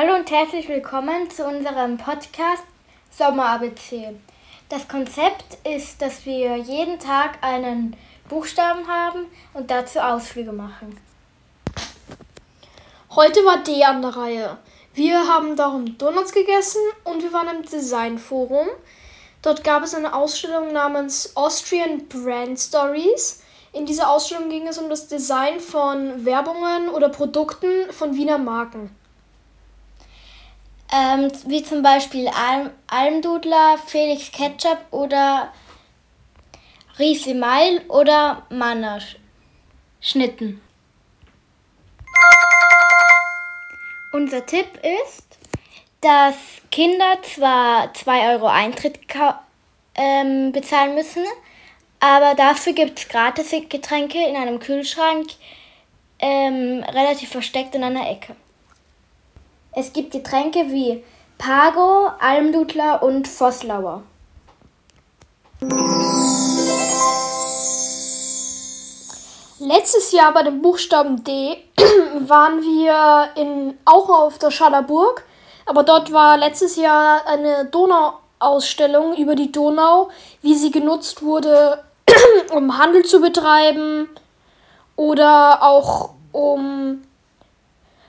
Hallo und herzlich willkommen zu unserem Podcast Sommer-ABC. Das Konzept ist, dass wir jeden Tag einen Buchstaben haben und dazu Ausflüge machen. Heute war D an der Reihe. Wir haben darum Donuts gegessen und wir waren im Designforum. Dort gab es eine Ausstellung namens Austrian Brand Stories. In dieser Ausstellung ging es um das Design von Werbungen oder Produkten von Wiener Marken. Ähm, wie zum Beispiel Alm Almdudler, Felix Ketchup oder Riese Meil oder Manner Schnitten. Unser Tipp ist, dass Kinder zwar 2 Euro Eintritt ähm, bezahlen müssen, aber dafür gibt es gratis Getränke in einem Kühlschrank, ähm, relativ versteckt in einer Ecke. Es gibt Getränke wie Pago, Almdudler und Vosslauer. Letztes Jahr bei dem Buchstaben D waren wir in, auch auf der Schallerburg, aber dort war letztes Jahr eine Donauausstellung über die Donau, wie sie genutzt wurde, um Handel zu betreiben oder auch um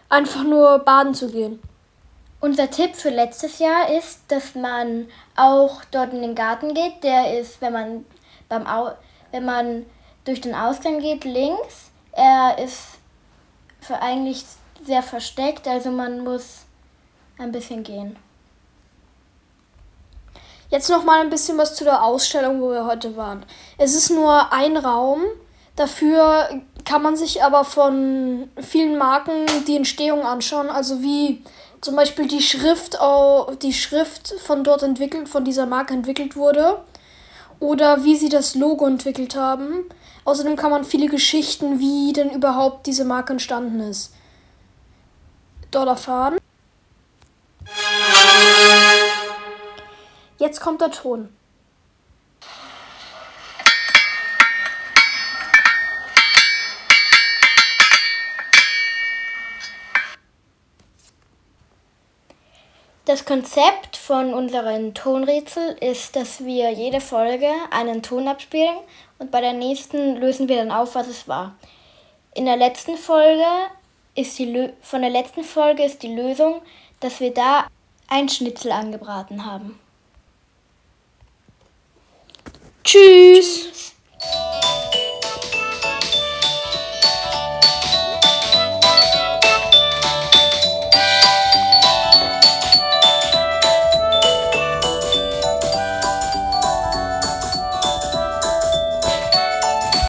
einfach nur baden zu gehen. Unser Tipp für letztes Jahr ist, dass man auch dort in den Garten geht. Der ist, wenn man beim Au wenn man durch den Ausgang geht, links. Er ist für eigentlich sehr versteckt, also man muss ein bisschen gehen. Jetzt noch mal ein bisschen was zu der Ausstellung, wo wir heute waren. Es ist nur ein Raum, dafür kann man sich aber von vielen Marken die Entstehung anschauen, also wie zum Beispiel die Schrift, die Schrift von dort entwickelt, von dieser Marke entwickelt wurde oder wie sie das Logo entwickelt haben. Außerdem kann man viele Geschichten, wie denn überhaupt diese Marke entstanden ist, dort erfahren. Jetzt kommt der Ton. Das Konzept von unseren Tonrätsel ist, dass wir jede Folge einen Ton abspielen und bei der nächsten lösen wir dann auf, was es war. In der letzten Folge ist die Lö von der letzten Folge ist die Lösung, dass wir da ein Schnitzel angebraten haben. Tschüss.